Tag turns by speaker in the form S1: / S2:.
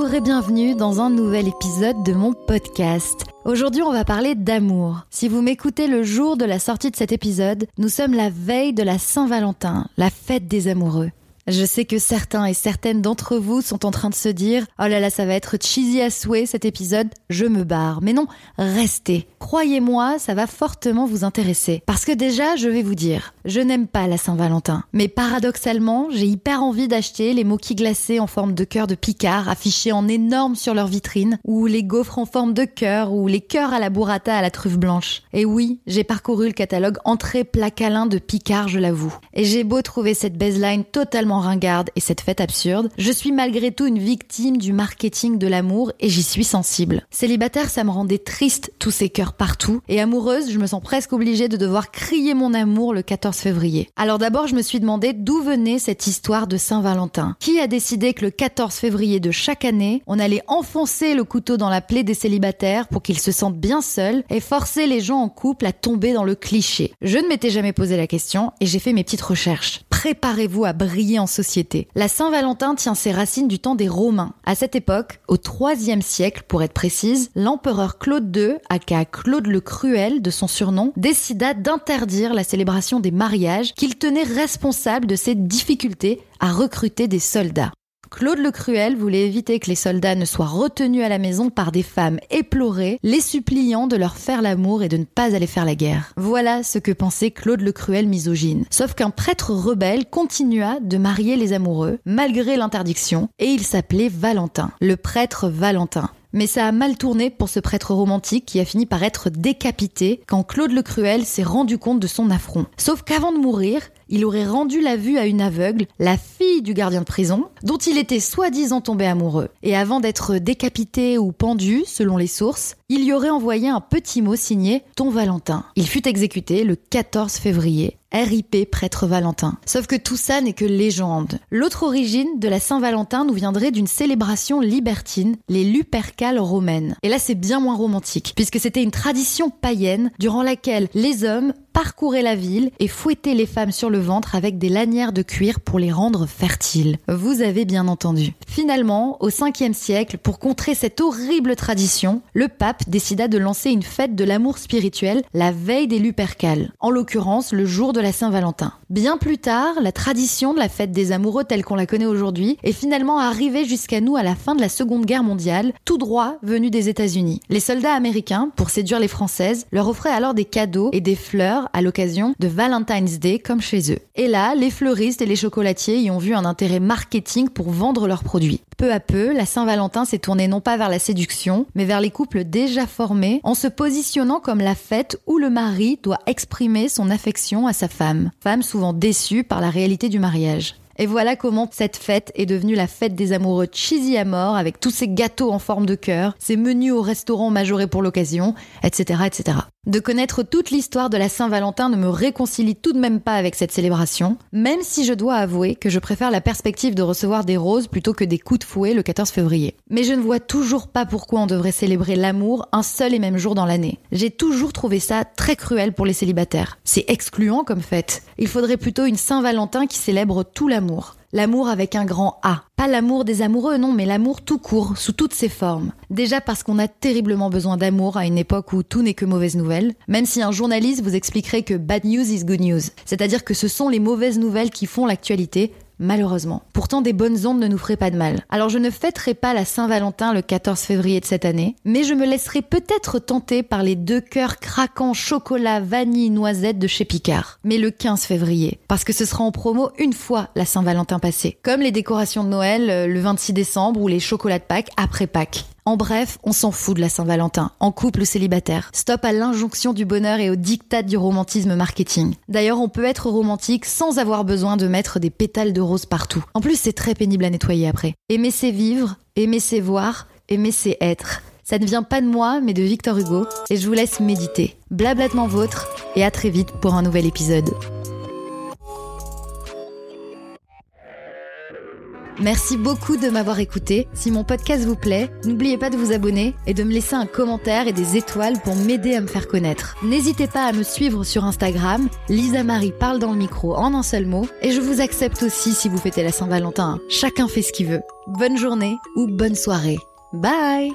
S1: Bonjour et bienvenue dans un nouvel épisode de mon podcast. Aujourd'hui, on va parler d'amour. Si vous m'écoutez le jour de la sortie de cet épisode, nous sommes la veille de la Saint-Valentin, la fête des amoureux. Je sais que certains et certaines d'entre vous sont en train de se dire Oh là là, ça va être cheesy à souhait cet épisode, je me barre. Mais non, restez. Croyez-moi, ça va fortement vous intéresser. Parce que déjà, je vais vous dire, je n'aime pas la Saint-Valentin. Mais paradoxalement, j'ai hyper envie d'acheter les moquis glacés en forme de cœur de Picard affichés en énorme sur leur vitrine, ou les gaufres en forme de cœur, ou les cœurs à la burrata à la truffe blanche. Et oui, j'ai parcouru le catalogue entrée plat de Picard, je l'avoue. Et j'ai beau trouver cette baseline totalement ringarde et cette fête absurde, je suis malgré tout une victime du marketing de l'amour et j'y suis sensible. Célibataire, ça me rendait triste tous ces cœurs partout et amoureuse, je me sens presque obligée de devoir crier mon amour le 14 février. Alors d'abord, je me suis demandé d'où venait cette histoire de Saint-Valentin. Qui a décidé que le 14 février de chaque année, on allait enfoncer le couteau dans la plaie des célibataires pour qu'ils se sentent bien seuls et forcer les gens en couple à tomber dans le cliché? Je ne m'étais jamais posé la question et j'ai fait mes petites recherches. Préparez-vous à briller en société. La Saint-Valentin tient ses racines du temps des Romains. À cette époque, au IIIe siècle pour être précise, l'empereur Claude II, aka Claude le Cruel de son surnom, décida d'interdire la célébration des mariages qu'il tenait responsable de ses difficultés à recruter des soldats. Claude le Cruel voulait éviter que les soldats ne soient retenus à la maison par des femmes éplorées, les suppliant de leur faire l'amour et de ne pas aller faire la guerre. Voilà ce que pensait Claude le Cruel misogyne. Sauf qu'un prêtre rebelle continua de marier les amoureux, malgré l'interdiction, et il s'appelait Valentin, le prêtre Valentin. Mais ça a mal tourné pour ce prêtre romantique qui a fini par être décapité quand Claude le Cruel s'est rendu compte de son affront. Sauf qu'avant de mourir, il aurait rendu la vue à une aveugle, la fille du gardien de prison, dont il était soi-disant tombé amoureux. Et avant d'être décapité ou pendu, selon les sources, il y aurait envoyé un petit mot signé Ton Valentin. Il fut exécuté le 14 février RIP prêtre Valentin. Sauf que tout ça n'est que légende. L'autre origine de la Saint-Valentin nous viendrait d'une célébration libertine, les Lupercales romaines. Et là c'est bien moins romantique, puisque c'était une tradition païenne durant laquelle les hommes parcouraient la ville et fouettaient les femmes sur le ventre avec des lanières de cuir pour les rendre fertiles. Vous avez bien entendu. Finalement, au 5e siècle, pour contrer cette horrible tradition, le pape décida de lancer une fête de l'amour spirituel la veille des Lupercales, en l'occurrence le jour de la Saint-Valentin. Bien plus tard, la tradition de la fête des amoureux telle qu'on la connaît aujourd'hui est finalement arrivée jusqu'à nous à la fin de la Seconde Guerre mondiale, tout droit venu des États-Unis. Les soldats américains, pour séduire les Françaises, leur offraient alors des cadeaux et des fleurs à l'occasion de Valentine's Day comme chez eux. Et là, les fleuristes et les chocolatiers y ont vu un intérêt marketing pour vendre leurs produits. Peu à peu, la Saint-Valentin s'est tournée non pas vers la séduction, mais vers les couples déjà formés, en se positionnant comme la fête où le mari doit exprimer son affection à sa femme, femme souvent déçue par la réalité du mariage. Et voilà comment cette fête est devenue la fête des amoureux cheesy à mort, avec tous ces gâteaux en forme de cœur, ces menus au restaurant majorés pour l'occasion, etc., etc. De connaître toute l'histoire de la Saint-Valentin ne me réconcilie tout de même pas avec cette célébration, même si je dois avouer que je préfère la perspective de recevoir des roses plutôt que des coups de fouet le 14 février. Mais je ne vois toujours pas pourquoi on devrait célébrer l'amour un seul et même jour dans l'année. J'ai toujours trouvé ça très cruel pour les célibataires. C'est excluant comme fête. Il faudrait plutôt une Saint-Valentin qui célèbre tout l'amour. L'amour avec un grand A. Pas l'amour des amoureux, non, mais l'amour tout court, sous toutes ses formes. Déjà parce qu'on a terriblement besoin d'amour à une époque où tout n'est que mauvaise nouvelle, même si un journaliste vous expliquerait que bad news is good news. C'est-à-dire que ce sont les mauvaises nouvelles qui font l'actualité, malheureusement. Pourtant, des bonnes ondes ne nous feraient pas de mal. Alors je ne fêterai pas la Saint-Valentin le 14 février de cette année, mais je me laisserai peut-être tenter par les deux cœurs craquants chocolat, vanille, noisette de chez Picard. Mais le 15 février, parce que ce sera en promo une fois la Saint-Valentin passée. Comme les décorations de Noël euh, le 26 décembre ou les chocolats de Pâques après Pâques. En bref, on s'en fout de la Saint-Valentin, en couple ou célibataire. Stop à l'injonction du bonheur et au diktat du romantisme marketing. D'ailleurs, on peut être romantique sans avoir besoin de mettre des pétales de rose partout. En plus, c'est très pénible à nettoyer après. Aimer c'est vivre, aimer c'est voir, aimer c'est être. Ça ne vient pas de moi, mais de Victor Hugo, et je vous laisse méditer. Blablatement vôtre, et à très vite pour un nouvel épisode. Merci beaucoup de m'avoir écouté. Si mon podcast vous plaît, n'oubliez pas de vous abonner et de me laisser un commentaire et des étoiles pour m'aider à me faire connaître. N'hésitez pas à me suivre sur Instagram. Lisa Marie parle dans le micro en un seul mot. Et je vous accepte aussi si vous fêtez la Saint-Valentin. Chacun fait ce qu'il veut. Bonne journée ou bonne soirée. Bye